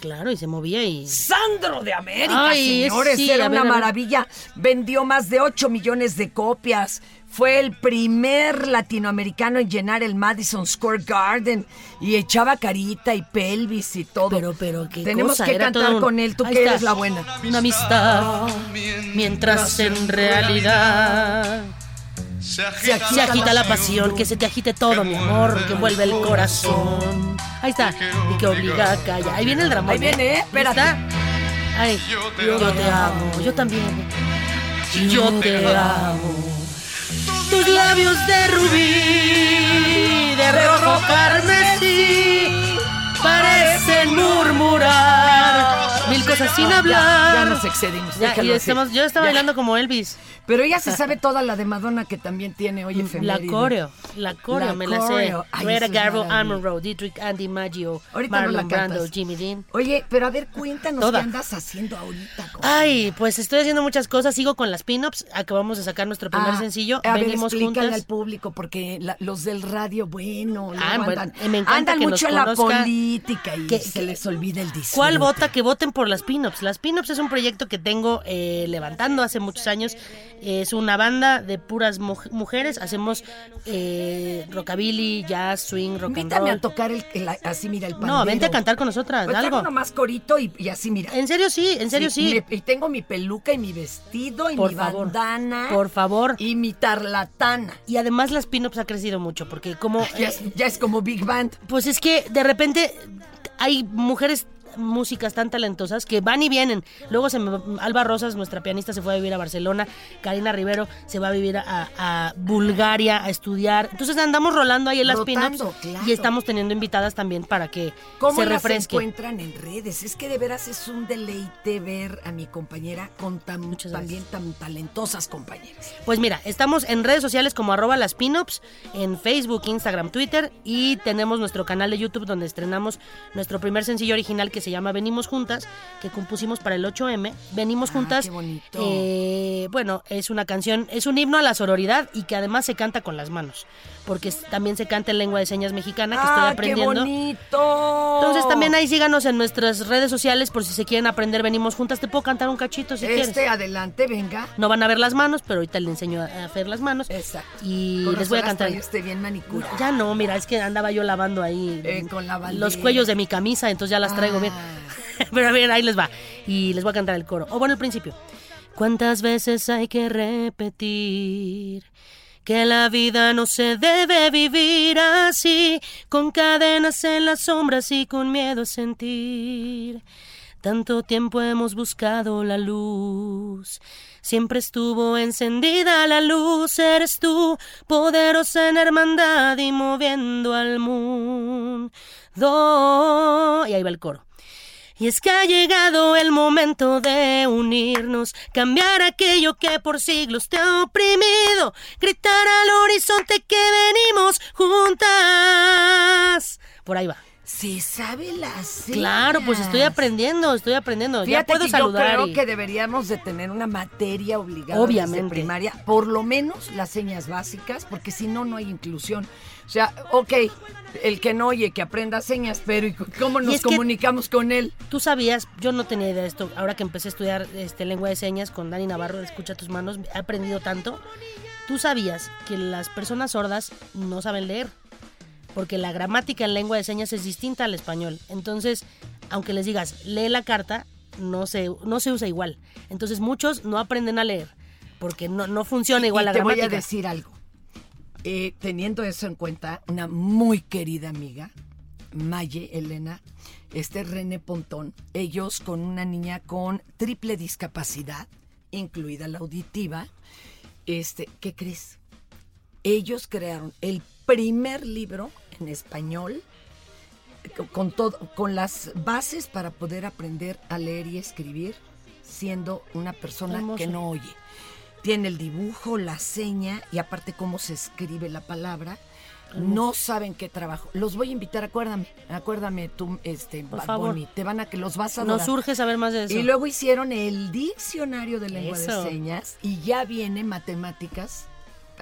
Claro, y se movía y... Sandro de América, Ay, señores, sí, era ver, una maravilla. Vendió más de 8 millones de copias. Fue el primer latinoamericano en llenar el Madison Square Garden y echaba carita y pelvis y todo. Pero, pero, qué Tenemos cosa, que era cantar un- con él, tú Ahí que está. eres la buena. Una amistad, mientras en realidad Se se agita la pasión, que se te agite todo, mi amor, que envuelve el corazón. Ahí está, y que obliga a callar. Ahí viene el drama. Ahí viene, ¿eh? Espérate. Ay, yo te amo, yo también. Yo te amo. Tus labios de rubí, de rojo carmesí, parecen murmurar cosas sin hablar. ya nos excedimos. Ya, y estamos, yo estaba Ya. bailando como Elvis. Pero ella se sabe toda la de Madonna que también tiene hoy La efeméride. coreo, la coreo La me la sé. coreo. Greta Garbo. Armand Rowe, Dietrich, Andy Maggio, Ahorita no la Marlon Brando. Jimmy Dean. Oye, pero a ver, cuéntanos Toda. qué andas haciendo ahorita. Ay, pues estoy haciendo muchas cosas. Sigo con las pin-ups. Acabamos de sacar nuestro primer Ah, sencillo. A ver, Venimos explícale juntas. al público, porque la- los del radio, bueno, Ah, bueno, me encanta andan que nos mucho en la política y Que- se les olvida el disfrute. ¿Cuál vota? Que voten por las pin-ups. Las pin-ups es un proyecto que tengo eh, levantando hace muchos años. Es una banda de puras muj- mujeres. Hacemos eh, rockabilly, jazz, swing, rock and Invítame a roll. tocar el, el- así, mira, el pandero. No, vente a cantar con nosotras, Pues algo. nomás corito y, y así, mira. En serio sí, en serio sí. y tengo mi peluca y mi vestido y Por mi favor, bandana. Por favor. Y mi tarlatana. Y además las pin-ups ha crecido mucho porque como... Ya es, ya es como Big Band. Pues es que de repente hay mujeres músicas tan talentosas que van y vienen. Luego se me- Alba Rosas, nuestra pianista, se fue a vivir a Barcelona. Karina Rivero se va a vivir a, a Bulgaria a estudiar. Entonces andamos rolando ahí en las pin-ups claro. y estamos teniendo invitadas también para que ¿Cómo se las refresque. encuentran en redes? Es que de veras es un deleite ver a mi compañera con tan, Muchas también tan talentosas compañeras. Pues mira, estamos en redes sociales como arroba las pinups, en Facebook, Instagram, Twitter y tenemos nuestro canal de YouTube donde estrenamos nuestro primer sencillo original que se llama Venimos Juntas, que compusimos para el 8M. Venimos Ah, Juntas, qué bonito. eh, bueno, es una canción, es un himno a la sororidad y que además se canta con las manos, porque también se canta en lengua de señas mexicana que estoy ¡Ah, aprendiendo. qué bonito! Entonces también ahí síganos en nuestras redes sociales por si se quieren aprender Venimos Juntas. Te puedo cantar un cachito si Este, quieres. adelante, venga. No van a ver las manos, pero ahorita le enseño a hacer las manos. Exacto. Y Con les voy a cantar. usted bien manicura. Ya no, mira, es que andaba yo lavando ahí Eh, con la bandera. los cuellos de mi camisa, entonces ya las traigo bien. Ah. <laughs> Pero a ver, ahí les va. Y les voy a cantar el coro. O bueno, el principio. ¿Cuántas veces hay que repetir que la vida no se debe vivir así, con cadenas en las sombras y con miedo a sentir? Tanto tiempo hemos buscado la luz. Siempre estuvo encendida la luz, eres tú, poderosa en hermandad y moviendo al mundo. Y ahí va el coro. Y es que ha llegado el momento de unirnos, cambiar aquello que por siglos te ha oprimido, gritar al horizonte que venimos juntas. Por ahí va. Se sabe las Claro, pues estoy aprendiendo, estoy aprendiendo. Fíjate ya puedo que saludar. yo creo y- que deberíamos de tener una materia obligada Obviamente. desde primaria, por lo menos las señas básicas, porque si no, no hay inclusión. O sea, ok, el que no oye, que aprenda señas, pero ¿y cómo nos comunicamos con él? Tú sabías, yo no tenía idea de esto, ahora que empecé a estudiar este, lengua de señas con Dani Navarro, Escucha tus manos, he aprendido tanto. Tú sabías que las personas sordas no saben leer, porque la gramática en lengua de señas es distinta al español. Entonces, aunque les digas, lee la carta, no se, no se usa igual. Entonces, muchos no aprenden a leer, porque no, no funciona igual y la te voy gramática. a decir algo. Eh, teniendo eso en cuenta, una muy querida amiga, Maye Elena, este René Pontón, ellos con una niña con triple discapacidad, incluida la auditiva, este, ¿qué crees? Ellos crearon el primer libro en español con- con todo, con las bases para poder aprender a leer y escribir siendo una persona Hermoso. que no oye. Tiene el dibujo, la seña y aparte cómo se escribe la palabra. No saben qué trabajo. Los voy a invitar, acuérdame, acuérdame tú, este, Por Bad favor. Bunny, te van a que los vas a Nos adorar. surge saber más de eso. Y luego hicieron el diccionario de lengua Eso. de señas y ya viene matemáticas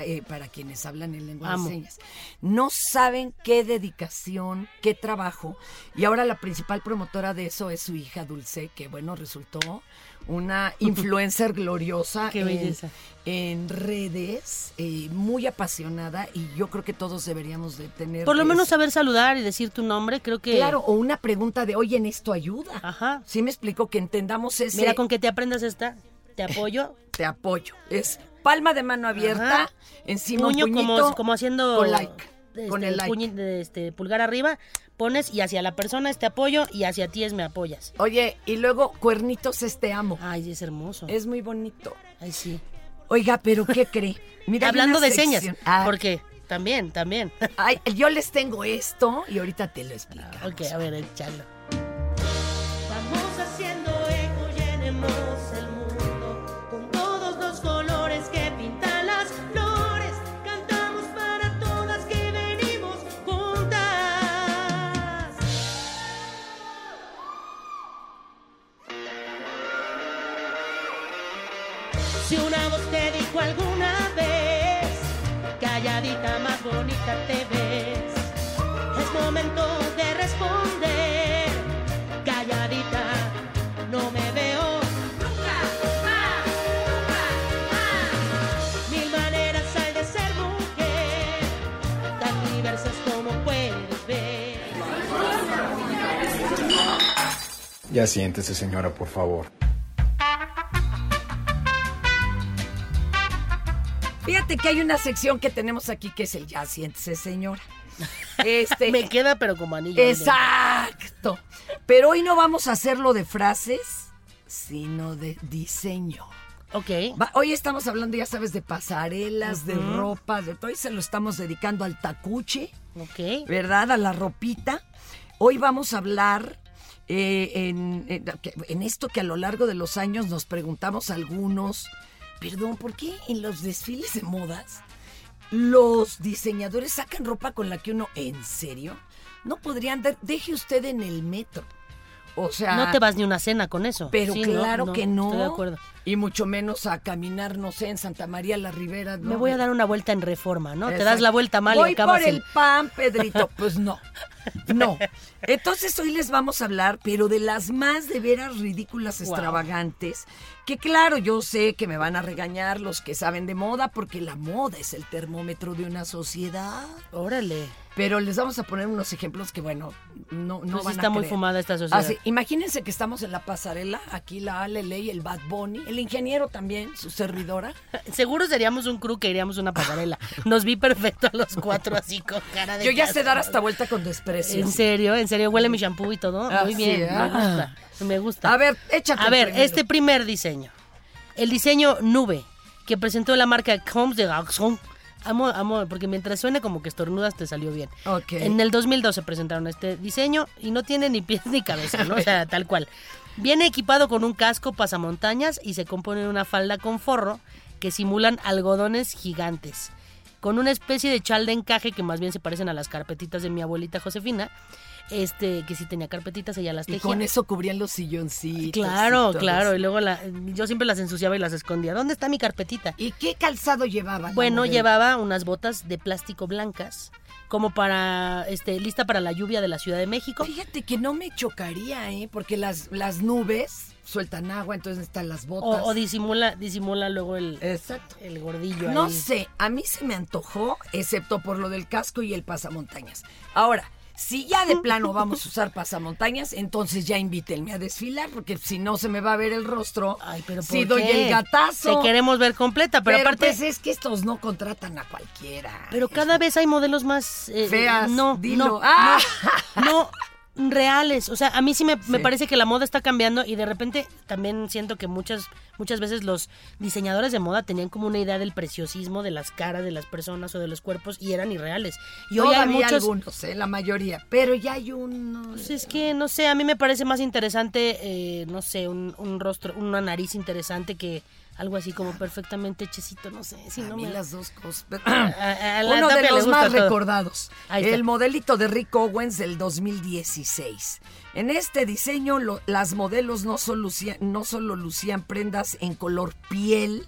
eh, para quienes hablan en lengua Amo. de señas. No saben qué dedicación, qué trabajo. Y ahora la principal promotora de eso es su hija Dulce, que bueno, resultó una <laughs> influencer gloriosa Qué en, belleza. en redes, eh, muy apasionada y yo creo que todos deberíamos de tener... Por lo menos saber saludar y decir tu nombre, creo que... Claro, o una pregunta de, oye, en esto ayuda. Ajá. Sí me explico que entendamos ese... Mira, con que te aprendas esta, te apoyo. te apoyo. Es palma de mano abierta, Ajá. encima puño un puñito, como, como haciendo con like, este, con el like. de este, pulgar arriba pones y hacia la persona es te apoyo y hacia ti es me apoyas Oye, y luego cuernitos es te amo. ay es hermoso Es muy bonito. ay sí Oiga, pero ¿qué cree? <laughs> Mira, hablando de señas Ah, porque también también ay, yo les tengo esto y ahorita te lo explico. ok a ver échalo Ya siéntese, señora, por favor. Fíjate que hay una sección que tenemos aquí que es el ya siéntese, señora. <laughs> Este, Me queda pero como anillo. Exacto. Pero hoy no vamos a hacerlo de frases, sino de diseño. Ok. Va- hoy estamos hablando, ya sabes, de pasarelas, de ropa, de todo, y se lo estamos dedicando al tacuche, Ok. ¿verdad? A la ropita. Hoy vamos a hablar eh, en, que- en esto que a lo largo de los años nos preguntamos algunos, perdón, ¿por qué en los desfiles de modas los diseñadores sacan ropa con la que uno, ¿en serio? No podrían dar, deje usted en el metro. O sea, No te vas ni una cena con eso. pero Sí, claro que no. Estoy de acuerdo. Y mucho menos a caminar, no sé, en Santa María la Ribera. Me voy a dar una vuelta en reforma, ¿no? Te das la vuelta mal Voy y acabas por el el... pan, Pedrito. <laughs> Pues no. No. Entonces hoy les vamos a hablar, pero de las más de veras ridículas, Wow. extravagantes, que claro, yo sé que me van a regañar los que saben de moda, porque la moda es el termómetro de una sociedad. Órale. Pero les vamos a poner unos ejemplos que, bueno, no, no Pues sí van está a muy creer. fumada esta sociedad. Así, imagínense que estamos en la pasarela, aquí la Ale Ley, el Bad Bunny, el ingeniero también, su servidora. <laughs> Seguro seríamos un crew que iríamos a una pasarela. Nos vi perfecto a los cuatro así con cara de... Yo ya sé dar hasta vuelta con desprecio. En serio, en serio, huele mi shampoo y todo. Ah, Muy sí, bien, ah. me gusta. Me gusta. A ver, échate A ver, primero. este primer diseño. El diseño nube que presentó la marca Combs de Garçon. Amo, amo, porque mientras suene como que estornudas te salió bien. Ok. En el 2012 presentaron este diseño y no tiene ni pies ni cabeza, ¿no? O sea, tal cual. Viene equipado con un casco pasamontañas y se compone de una falda con forro que simulan algodones gigantes. Con una especie de chal de encaje que más bien se parecen a las carpetitas de mi abuelita Josefina. Este, que sí tenía carpetitas, ella las Y tejía. con eso cubrían los silloncitos. Claro, y claro. eso. Y luego la, yo siempre las ensuciaba y las escondía. ¿Dónde está mi carpetita? ¿Y qué calzado llevaba? Bueno, llevaba unas botas de plástico blancas, como para, este, lista para la lluvia de la Ciudad de México. Fíjate que no me chocaría, ¿eh? Porque las, las nubes sueltan agua, entonces están las O, botas. o disimula, disimula luego el, Exacto. el gordillo No ahí. sé, a mí se me antojó, excepto por lo del casco y el pasamontañas. Ahora, si ya de plano <laughs> vamos a usar pasamontañas, entonces ya invítenme a desfilar, porque si no se me va a ver el rostro. Ay, pero si ¿por doy qué? el gatazo. Te queremos ver completa, pero, Pero, aparte... pues es que estos no contratan a cualquiera. Pero cada vez hay modelos más... eh, Feas, No, dilo. no, ¡Ah! no, no, reales. O sea, a mí sí me, me parece que la moda está cambiando y de repente también siento que muchas, muchas veces los diseñadores de moda tenían como una idea del preciosismo de las caras de las personas o de los cuerpos y eran irreales. Y hoy hay Todavía muchos... algunos, ¿eh? la mayoría. Pero ya hay unos. Pues es que, no sé, a mí me parece más interesante, eh, no sé, un, un rostro, una nariz interesante que algo así como perfectamente hechecito, no sé. Si a no mí me... las dos cosas. pero- <clears throat> a la Uno de los más todo. recordados. El modelito de Rick Owens del 2016. En este diseño, lo- las modelos no solo, lucían, no solo lucían prendas en color piel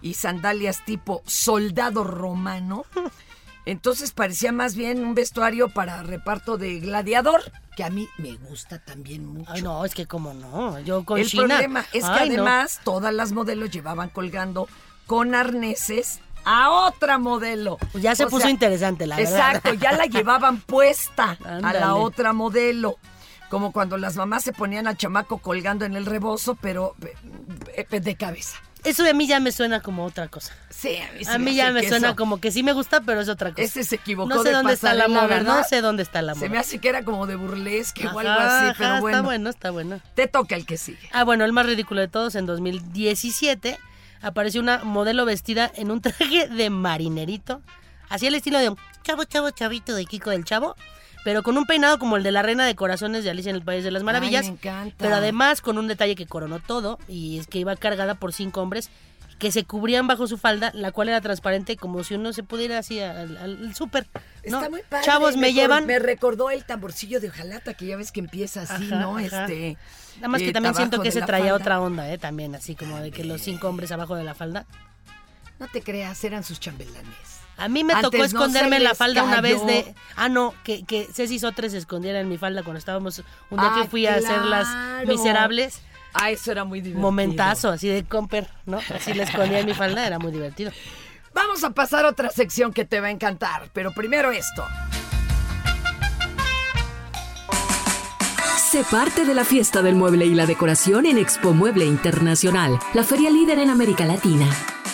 y sandalias tipo soldado romano. <laughs> Entonces parecía más bien un vestuario para reparto de gladiador, que a mí me gusta también mucho. Ay, no, es que como no, yo con El China. problema es que no. además todas las modelos llevaban colgando con arneses a otra modelo. Ya se O puso sea, interesante, la verdad. Exacto, ya la <laughs> llevaban puesta a la otra modelo. Como cuando las mamás se ponían al chamaco colgando en el rebozo, pero eh, de cabeza. Eso a mí ya me suena como otra cosa. Sí, a mí, A mí ya hace me suena eso- como que sí me gusta, pero es otra cosa. Ese se equivocó No sé de dónde está la moda, no ¿verdad? sé dónde está la moda. Se me hace que era como de burlesque o algo Ajá, así, ajá, pero bueno. Está bueno, está bueno. Te toca el que sigue. Ah, bueno, el más ridículo de todos, en 2017 apareció una modelo vestida en un traje de marinerito, así el estilo de un chavo, chavo, chavito de Kiko del Chavo, pero con un peinado como el de la reina de corazones de Alicia en el País de las Maravillas, Ay, me encanta. pero además con un detalle que coronó todo, y es que iba cargada por cinco hombres que se cubrían bajo su falda, la cual era transparente como si uno se pudiera así al, al- súper. ¿no? Está muy padre. Chavos, me llevan. Me recordó el tamborcillo de hojalata, que ya ves que empieza así, Ajá, ¿no? ajá. Este. Nada más que eh, también siento que se traía falda. otra onda, ¿eh? También, así como de que los cinco hombres abajo de la falda. No te creas, eran sus chambelanes. A mí me Antes tocó esconderme se en la falda una vez de... Ah, no, que, que Ceci Sotres se escondiera en mi falda cuando estábamos... Un día Ah, que fui a hacer las miserables. Ah, eso era muy divertido. Momentazo, así de comper, ¿no? Así le escondía en mi falda, era muy divertido. Vamos a pasar a otra sección que te va a encantar, pero primero esto. Sé parte de la fiesta del mueble y la decoración en Expo Mueble Internacional, la feria líder en América Latina.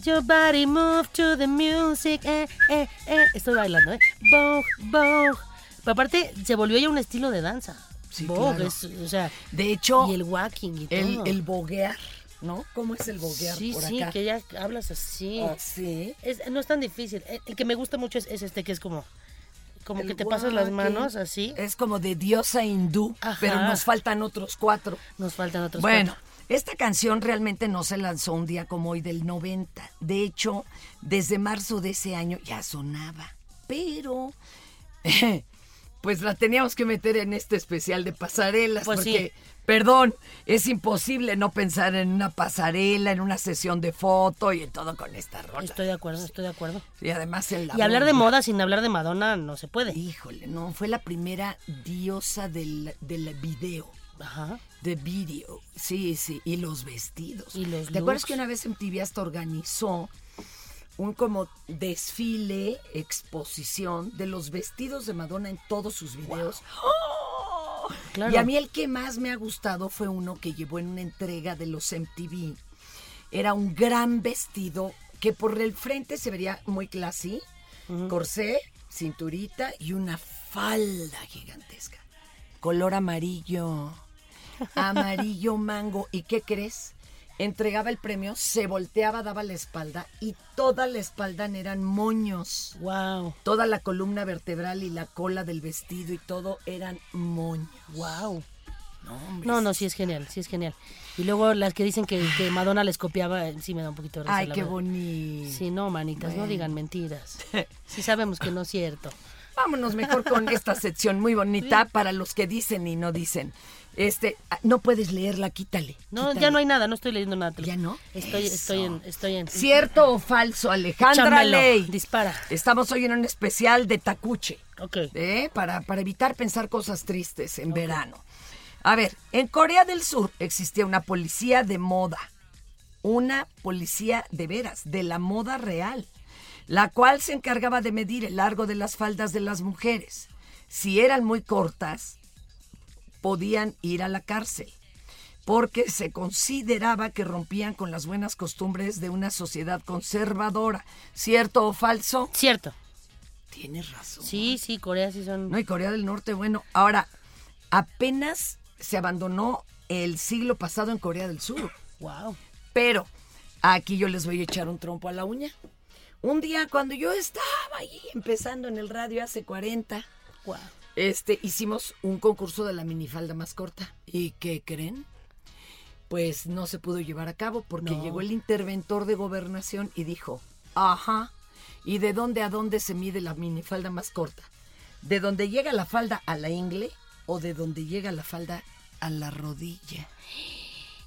Let your body move to the music. Eh, eh, eh. Estoy bailando, ¿eh? Vogue, Vogue. Pero aparte, se volvió ya un estilo de danza. Sí, Vogue, claro. es, o sea, De hecho, y el walking y el, todo. el boguear, ¿no? ¿Cómo es el boguear Sí, por sí, acá? que ya hablas así. Ah, sí. Es- no es tan difícil. El, el que me gusta mucho es, es este que es como, como El que te pasas las manos así. Es como de diosa hindú, Ajá. pero nos faltan otros cuatro. Nos faltan otros Bueno, cuatro. Esta canción realmente no se lanzó un día como hoy del 90. De hecho, desde marzo de ese año ya sonaba. Pero, <laughs> pues la teníamos que meter en este especial de pasarelas. Pues sí. porque, perdón, es imposible no pensar en una pasarela, en una sesión de foto y en todo con esta rola. Estoy de acuerdo, estoy de acuerdo. Y además Y hablar de moda sin hablar de Madonna no se puede. Híjole, no, fue la primera diosa del, del video. Ajá. De video, sí, sí, y los vestidos. Y los ¿Te acuerdas que una vez MTV hasta organizó un como desfile, exposición de los vestidos de Madonna en todos sus videos? ¡Oh! Claro. Y a mí el que más me ha gustado fue uno que llevó en una entrega de los MTV. Era un gran vestido que por el frente se vería muy classy, corsé, cinturita y una falda gigantesca. Color amarillo, amarillo mango. ¿Y qué crees? Entregaba el premio, se volteaba, daba la espalda y toda la espalda eran moños. Wow. Toda la columna vertebral y la cola del vestido y todo eran moños. Wow. No, hombre, No, no, sí es genial, sí es genial. Y luego las que dicen que, que Madonna les copiaba, eh, sí me da un poquito de risa. Ay, qué verdad. bonito. Sí, no, manitas, no digan mentiras. <laughs> Sí sabemos que no es cierto. Vámonos mejor con esta sección muy bonita para los que dicen y no dicen. Este, ah, no puedes leerla, quítale. No, quítale. ya no hay nada, no estoy leyendo nada. ¿Ya no? Estoy, Eso. estoy en, estoy en. ¿Cierto o falso, Alejandra Ley? Dispara. Estamos hoy en un especial de tacuche. Ok. ¿eh? Para, para evitar pensar cosas tristes en verano. A ver, en Corea del Sur existía una policía de moda. Una policía de veras, de la moda real, la cual se encargaba de medir el largo de las faldas de las mujeres. Si eran muy cortas, podían ir a la cárcel, porque se consideraba que rompían con las buenas costumbres de una sociedad conservadora. ¿Cierto o falso? Cierto. Tienes razón. Sí, sí, Corea sí son. No, y Corea del Norte, bueno, ahora, apenas se abandonó el siglo pasado en Corea del Sur. Wow. Pero aquí yo les voy a echar un trompo a la uña. Un día cuando yo estaba ahí empezando en el radio hace 40, Wow. este, hicimos un concurso de la minifalda más corta. ¿Y qué creen? Pues no se pudo llevar a cabo porque No. llegó el interventor de gobernación y dijo, ajá, ¿y de dónde a dónde se mide la minifalda más corta? ¿De dónde llega la falda a la ingle o de dónde llega la falda a la rodilla?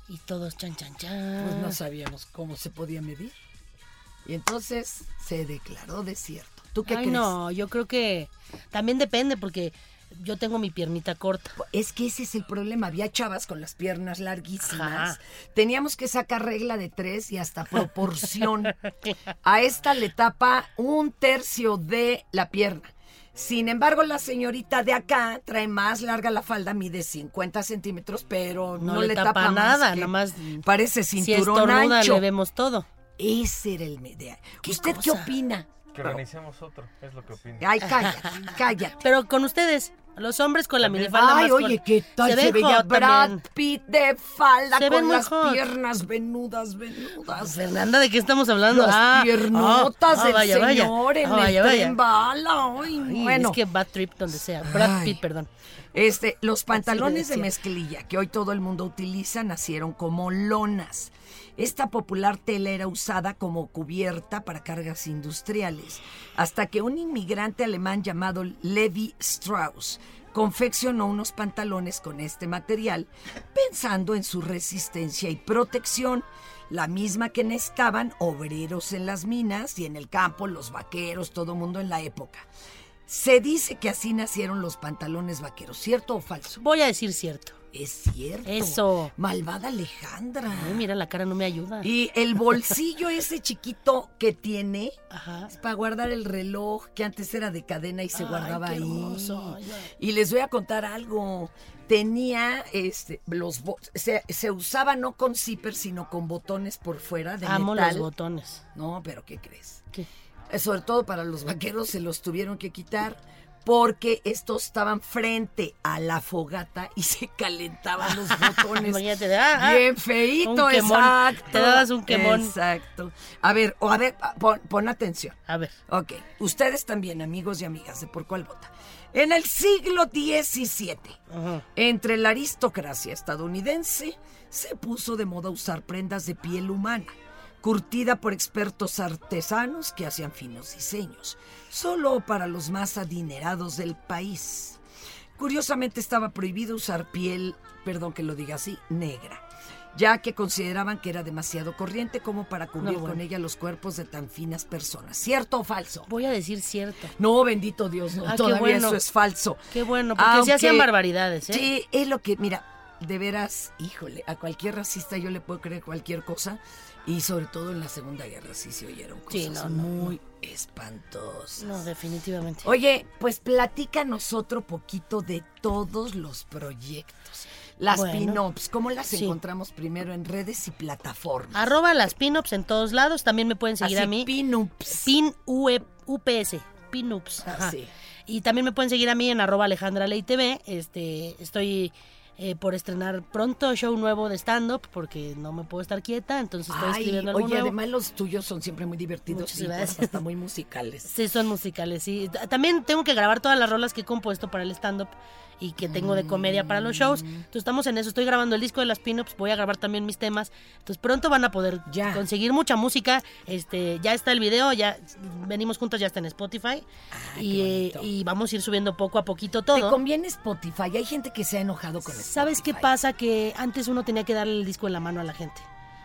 Y todos chan, chan, chan. Pues no sabíamos cómo se podía medir. Y entonces se declaró desierto. ¿Tú qué Ay, crees? no, yo creo que también depende porque yo tengo mi piernita corta. Es que ese es el problema. Había chavas con las piernas larguísimas. Ajá. Teníamos que sacar regla de tres y hasta proporción. <laughs> A esta le tapa un tercio de la pierna. Sin embargo, la señorita de acá trae más larga la falda, mide 50 centímetros, pero no, No le tapa tapa, nada, nada más Parece Si cinturón estornuda ancho. le vemos todo. Ese era el media. ¿Usted qué opina? Que organicemos otro, es lo que opino. Ay, cállate, <laughs> cállate. Pero con ustedes, los hombres con la minifalda Ay, más oye. ¿qué tal se, ven veía Brad también. Pitt de falda Se con las hot. piernas venudas, venudas? Fernanda, ¿de qué estamos hablando? Las Ah, piernotas ah, del vaya, vaya. señor en Ah, vaya, el vaya. tren bala. Ay, Ay, bueno. Es que Bad Trip donde sea. Brad Ay. Pitt, perdón. Este, los pantalones de mezclilla que hoy todo el mundo utiliza nacieron como lonas. Esta popular tela era usada como cubierta para cargas industriales, hasta que un inmigrante alemán llamado Levi Strauss confeccionó unos pantalones con este material, pensando en su resistencia y protección, la misma que necesitaban obreros en las minas y en el campo, los vaqueros, todo mundo en la época. Se dice que así nacieron los pantalones vaqueros, ¿cierto o falso? Voy a decir cierto. Es cierto. Eso. Malvada Alejandra. Ay, mira, la cara no me ayuda. Y el bolsillo ese chiquito que tiene Ajá. es para guardar el reloj que antes era de cadena y se Ay, guardaba qué ahí. ay. Y les voy a contar algo. Tenía este los se, se usaba no con zipper sino con botones por fuera de Amo metal. los botones. No, pero ¿qué crees? ¿Qué? Eh, Sobre todo para los vaqueros se los tuvieron que quitar porque estos estaban frente a la fogata y <laughs> se calentaban los <laughs> botones. Ah, ah, Bien feito, exacto. Te dabas un quemón. Exacto. A ver, o a ver, pon, pon atención. A ver. Ok, ustedes también, amigos y amigas de Por Cuál Vota. En el siglo XVII, Ajá. entre la aristocracia estadounidense, se puso de moda usar prendas de piel humana, curtida por expertos artesanos que hacían finos diseños, solo para los más adinerados del país. Curiosamente estaba prohibido usar piel, perdón que lo diga así, negra, ya que consideraban que era demasiado corriente como para cubrir No, bueno. con ella los cuerpos de tan finas personas. ¿Cierto o falso? Voy a decir cierto. No, bendito Dios, no, Ah, todavía bueno. eso es falso. Qué bueno, porque Aunque- se hacían barbaridades, ¿eh? Sí, es lo que, mira, de veras, híjole, a cualquier racista yo le puedo creer cualquier cosa y sobre todo en la Segunda Guerra sí se oyeron cosas Sí, no, no, muy espantosas. No, definitivamente. Oye, pues platícanos otro poquito de todos los proyectos. Las Bueno, pin-ups, ¿cómo las sí. encontramos primero en redes y plataformas? Arroba las pinups en todos lados. También me pueden seguir Así, a mí. Pin-ups. Pin UE UPS. Pinups. Ajá. Así. Y también me pueden seguir a mí en arroba Alejandra Ley TV. Este, estoy eh, por estrenar pronto show nuevo de stand-up porque no me puedo estar quieta, entonces estoy Ay, escribiendo algo oye, nuevo. además los tuyos son siempre muy divertidos Muchas y gracias. hasta muy musicales. Sí, son musicales, sí. También tengo que grabar todas las rolas que he compuesto para el stand-up y que tengo de comedia para los shows. Entonces estamos en eso. Estoy grabando el disco de las pin-ups, voy a grabar también mis temas. Entonces pronto van a poder conseguir mucha música. Este, ya está el video, ya venimos juntos, ya está en Spotify. y, eh, y vamos a ir subiendo poco a poquito todo. Te conviene Spotify. Hay gente que se ha enojado con Spotify. ¿Sabes qué pasa? Que antes uno tenía que darle el disco en la mano a la gente.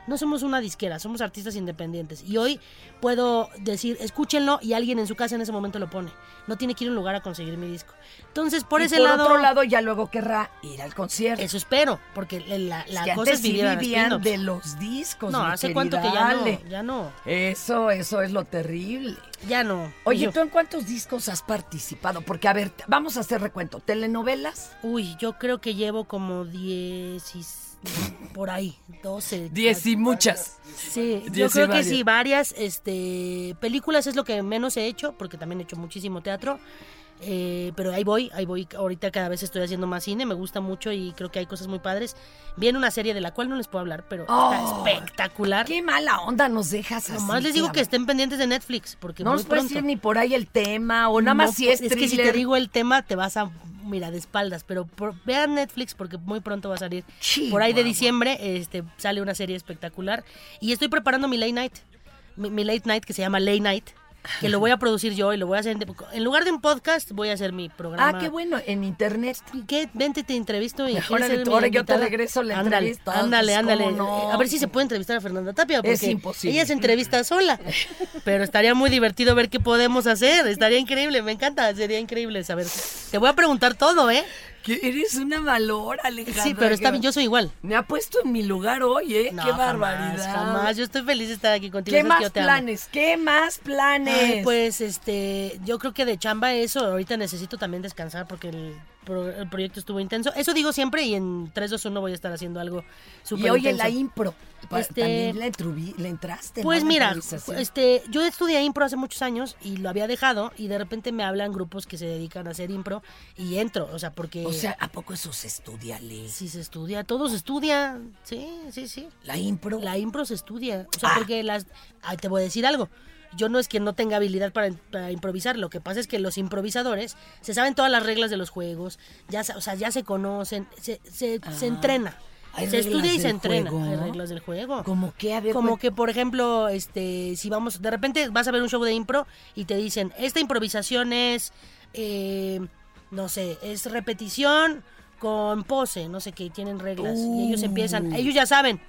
No somos una disquera, somos artistas independientes. Y hoy puedo decir, escúchenlo y alguien en su casa en ese momento lo pone. No tiene que ir a un lugar a conseguir mi disco. Entonces, por Y ese por lado... otro lado, ya luego querrá ir al concierto. Eso espero, porque la, la que cosa antes es vivir vivían de los discos. No, mi hace cuánto que ya no, ya no. Eso, eso es lo terrible. Ya no. Oye, Yo- ¿tú en cuántos discos has participado? Porque, a ver, vamos a hacer recuento. ¿Telenovelas? Uy, yo creo que llevo como 10 y... por ahí, 12. Diez y muchas. Sí, yo Diez creo que varias. sí, varias. Este, películas es lo que menos he hecho, porque también he hecho muchísimo teatro. Eh, pero ahí voy, ahí voy. Ahorita cada vez estoy haciendo más cine, me gusta mucho y creo que hay cosas muy padres. Viene una serie de la cual no les puedo hablar, pero Oh, está espectacular. Qué mala onda nos dejas así. Nomás les digo que estén pendientes de Netflix, porque No nos puedes decir ni por ahí el tema o nada No, más si es Es que si te digo el tema, te vas a. Mira, de espaldas, pero por- vean Netflix porque muy pronto va a salir. por ahí de diciembre este, sale una serie espectacular. Y estoy preparando mi late night. Mi, mi late night que se llama Late Night. Que lo voy a producir yo y lo voy a hacer. En, lugar de un podcast, voy a hacer mi programa. Ah, qué bueno, en internet. ¿Qué? Vente, te entrevisto y Mejor ¿quieres de ser tu mi hora yo te regreso la Ándale, entrevista. Ándale, Pues, ándale. A ver si se puede entrevistar a Fernanda Tapia. Porque Es imposible. Ella se entrevista sola. Pero estaría muy divertido ver qué podemos hacer. Estaría increíble, me encanta. Sería increíble saber. Te voy a preguntar todo, ¿eh? Eres una malora, Alejandra. Sí, pero está que- bien, yo soy igual. Me ha puesto en mi lugar hoy, ¿eh? No, qué jamás, barbaridad. Jamás, yo estoy feliz de estar aquí contigo. ¿Qué que más yo te amo. planes? ¿Qué más planes? Ay, pues este, yo creo que de chamba eso, ahorita necesito también descansar porque el, pro- el proyecto estuvo intenso. Eso digo siempre y en 3, 2, 1 voy a estar haciendo algo súper y oye, intenso. la impro. Este- También le, entrubi- le entraste. Pues ¿no? La mira, este, yo estudié impro hace muchos años y lo había dejado y de repente me hablan grupos que se dedican a hacer impro y entro, o sea, porque... O sea, ¿a poco eso se estudia, Liz? Sí se estudia, todo se estudia, sí, sí, sí. ¿La impro? La impro se estudia, o sea, Ah. porque las... Ay, te voy a decir algo. Yo no es que no tenga habilidad para, para improvisar, lo que pasa es que los improvisadores se saben todas las reglas de los juegos, ya, o sea, ya se conocen, se, se, se entrena. Ah. ¿Hay Se estudia y se entrena. juego? Hay reglas del juego. Como que, a ver, Como cuen- que, por ejemplo, este, si vamos, de repente vas a ver un show de impro y te dicen, esta improvisación es, eh, no sé, es repetición con pose, no sé qué, tienen reglas. Y ellos empiezan, ellos ya saben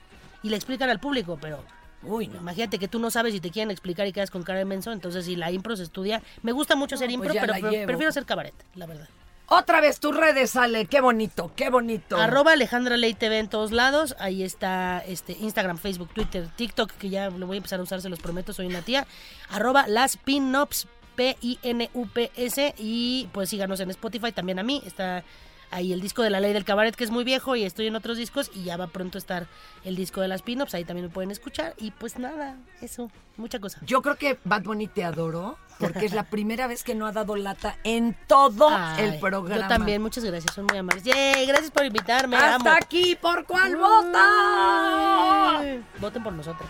y le explican al público, pero Uy, no. imagínate que tú no sabes y te quieren explicar y quedas con cara de menso, entonces si la impro se estudia, me gusta mucho hacer pues impro, pero pre- prefiero hacer cabaret, la verdad. Otra vez tus redes sale. Qué bonito, qué bonito. Arroba Alejandra Ley TV en todos lados. Ahí está este Instagram, Facebook, Twitter, TikTok, que ya lo voy a empezar a usar, se los prometo, soy una tía. Arroba las pinups, P-I-N-U-P-S. Y pues síganos en Spotify, también a mí. Está ahí el disco de la ley del cabaret, que es muy viejo, y estoy en otros discos. Y ya va pronto a estar el disco de las pinups, ahí también me pueden escuchar. Y pues nada, eso, mucha cosa. Yo creo que Bad Bunny te adoró porque es la primera vez que no ha dado lata en todo Ay, el programa. Yo también, muchas gracias, son muy amables. Yay, gracias por invitarme. Hasta amo. aquí, ¿por cuál vota? Voten por nosotros.